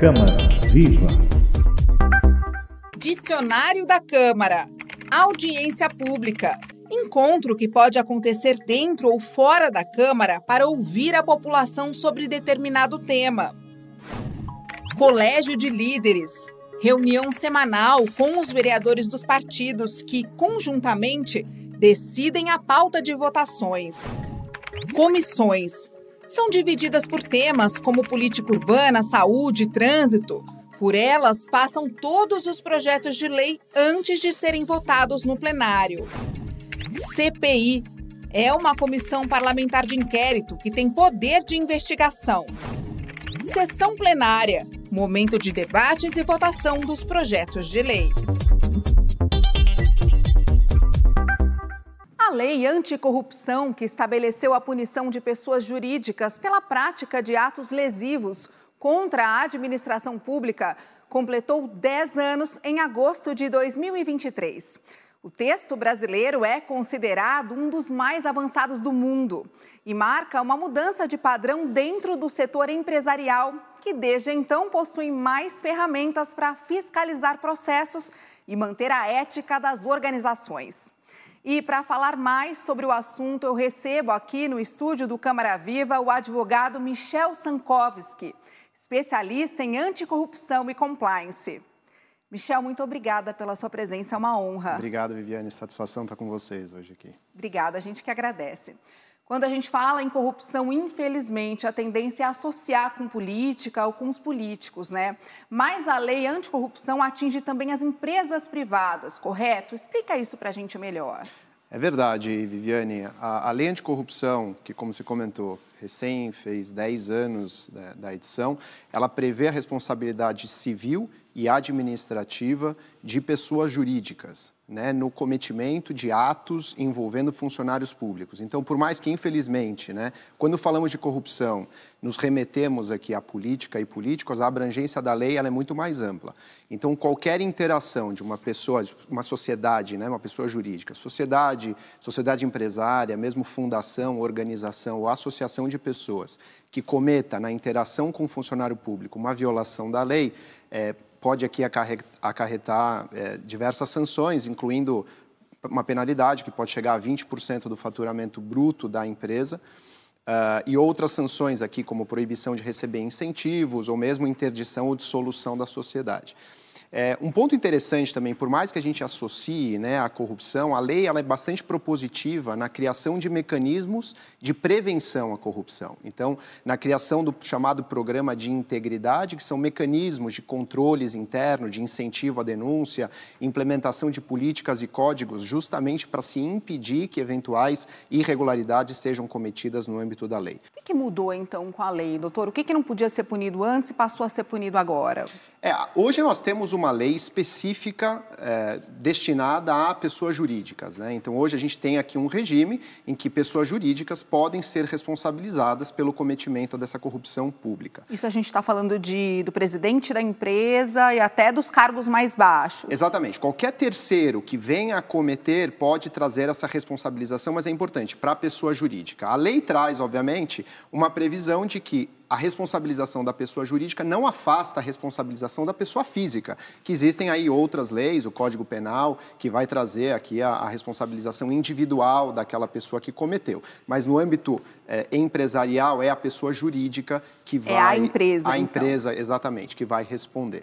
Câmara Viva. Dicionário da Câmara. Audiência pública. Encontro que pode acontecer dentro ou fora da Câmara para ouvir a população sobre determinado tema. Colégio de Líderes. Reunião semanal com os vereadores dos partidos que, conjuntamente, decidem a pauta de votações. Comissões. São divididas por temas como política urbana, saúde, trânsito. Por elas passam todos os projetos de lei antes de serem votados no plenário. CPI é uma comissão parlamentar de inquérito que tem poder de investigação. Sessão plenária momento de debates e votação dos projetos de lei. A lei anticorrupção, que estabeleceu a punição de pessoas jurídicas pela prática de atos lesivos contra a administração pública, completou 10 anos em agosto de 2023. O texto brasileiro é considerado um dos mais avançados do mundo e marca uma mudança de padrão dentro do setor empresarial, que desde então possui mais ferramentas para fiscalizar processos e manter a ética das organizações. E para falar mais sobre o assunto, eu recebo aqui no estúdio do Câmara Viva o advogado Michel Sankovski, especialista em anticorrupção e compliance. Michel, muito obrigada pela sua presença, é uma honra. Obrigado, Viviane, satisfação estar com vocês hoje aqui. Obrigada, a gente que agradece. Quando a gente fala em corrupção, infelizmente, a tendência é associar com política ou com os políticos, né? Mas a lei anticorrupção atinge também as empresas privadas, correto? Explica isso para a gente melhor. É verdade, Viviane. A, a lei anticorrupção, que, como se comentou, recém fez 10 anos da, da edição, ela prevê a responsabilidade civil e administrativa de pessoas jurídicas, né, no cometimento de atos envolvendo funcionários públicos. Então, por mais que, infelizmente, né, quando falamos de corrupção, nos remetemos aqui à política e políticos, a abrangência da lei ela é muito mais ampla. Então, qualquer interação de uma pessoa, uma sociedade, né, uma pessoa jurídica, sociedade, sociedade empresária, mesmo fundação, organização ou associação de pessoas que cometa na interação com o funcionário público uma violação da lei, é, pode aqui acarretar é, diversas sanções, incluindo uma penalidade que pode chegar a 20% do faturamento bruto da empresa. Uh, e outras sanções aqui, como proibição de receber incentivos ou mesmo interdição ou dissolução da sociedade. É, um ponto interessante também, por mais que a gente associe né, a corrupção, a lei ela é bastante propositiva na criação de mecanismos de prevenção à corrupção. Então, na criação do chamado programa de integridade, que são mecanismos de controles internos, de incentivo à denúncia, implementação de políticas e códigos, justamente para se impedir que eventuais irregularidades sejam cometidas no âmbito da lei. O que mudou então com a lei, doutor? O que não podia ser punido antes e passou a ser punido agora? É, hoje nós temos uma lei específica é, destinada a pessoas jurídicas. Né? Então, hoje a gente tem aqui um regime em que pessoas jurídicas podem ser responsabilizadas pelo cometimento dessa corrupção pública. Isso a gente está falando de, do presidente da empresa e até dos cargos mais baixos. Exatamente. Qualquer terceiro que venha a cometer pode trazer essa responsabilização, mas é importante para a pessoa jurídica. A lei traz, obviamente, uma previsão de que a responsabilização da pessoa jurídica não afasta a responsabilização da pessoa física, que existem aí outras leis, o Código Penal, que vai trazer aqui a, a responsabilização individual daquela pessoa que cometeu. Mas no âmbito é, empresarial, é a pessoa jurídica que vai... É a empresa, A então. empresa, exatamente, que vai responder.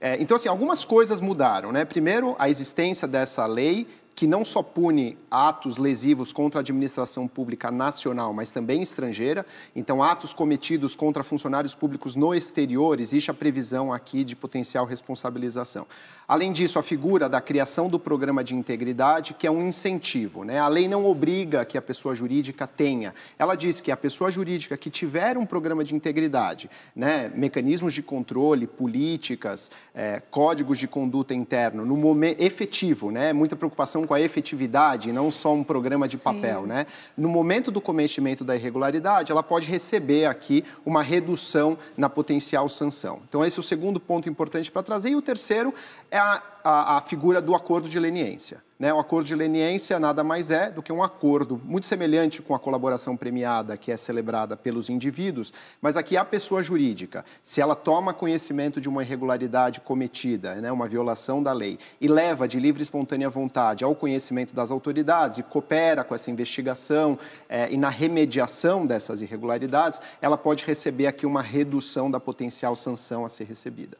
É, então, assim, algumas coisas mudaram, né? Primeiro, a existência dessa lei que não só pune atos lesivos contra a administração pública nacional, mas também estrangeira. Então, atos cometidos contra funcionários públicos no exterior, existe a previsão aqui de potencial responsabilização. Além disso, a figura da criação do programa de integridade, que é um incentivo. Né? A lei não obriga que a pessoa jurídica tenha. Ela diz que a pessoa jurídica que tiver um programa de integridade, né, mecanismos de controle, políticas, é, códigos de conduta interno, no momento efetivo, né, muita preocupação com a efetividade, não só um programa de Sim. papel. Né? No momento do cometimento da irregularidade, ela pode receber aqui uma redução na potencial sanção. Então, esse é o segundo ponto importante para trazer. E o terceiro é a a, a figura do acordo de leniência. Né? O acordo de leniência nada mais é do que um acordo muito semelhante com a colaboração premiada que é celebrada pelos indivíduos, mas aqui a pessoa jurídica, se ela toma conhecimento de uma irregularidade cometida, né, uma violação da lei, e leva de livre e espontânea vontade ao conhecimento das autoridades e coopera com essa investigação é, e na remediação dessas irregularidades, ela pode receber aqui uma redução da potencial sanção a ser recebida.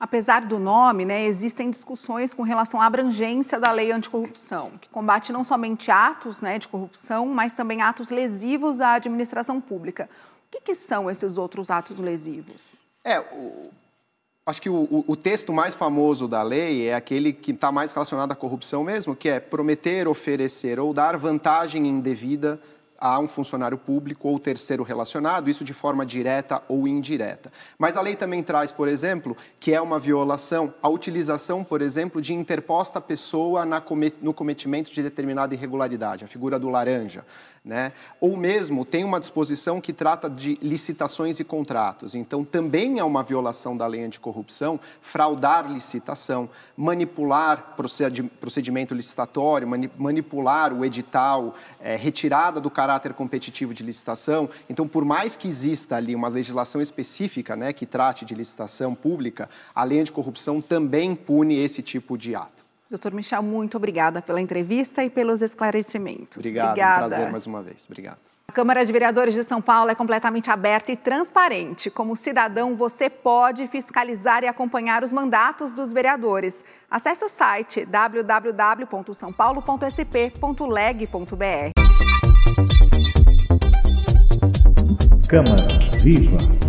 Apesar do nome, né, existem discussões com relação à abrangência da lei anticorrupção, que combate não somente atos né, de corrupção, mas também atos lesivos à administração pública. O que, que são esses outros atos lesivos? É, o, acho que o, o, texto mais famoso da lei é aquele que está mais relacionado à corrupção mesmo, que é prometer, oferecer ou dar vantagem indevida a um funcionário público ou terceiro relacionado, isso de forma direta ou indireta. Mas a lei também traz, por exemplo, que é uma violação a utilização, por exemplo, de interposta pessoa no cometimento de determinada irregularidade, a figura do laranja. Né? Ou mesmo tem uma disposição que trata de licitações e contratos. Então, também é uma violação da lei anticorrupção fraudar licitação, manipular procedimento licitatório, manipular o edital, é, retirada do caráter competitivo de licitação. Então, por mais que exista ali uma legislação específica né, que trate de licitação pública, a lei anticorrupção também pune esse tipo de ato. Doutor Michel, muito obrigada pela entrevista e pelos esclarecimentos. Obrigado, Obrigada. um prazer mais uma vez. Obrigado. A Câmara de Vereadores de São Paulo é completamente aberta e transparente. Como cidadão, você pode fiscalizar e acompanhar os mandatos dos vereadores. Acesse o site www.saopaulo.sp.leg.br. Câmara Viva!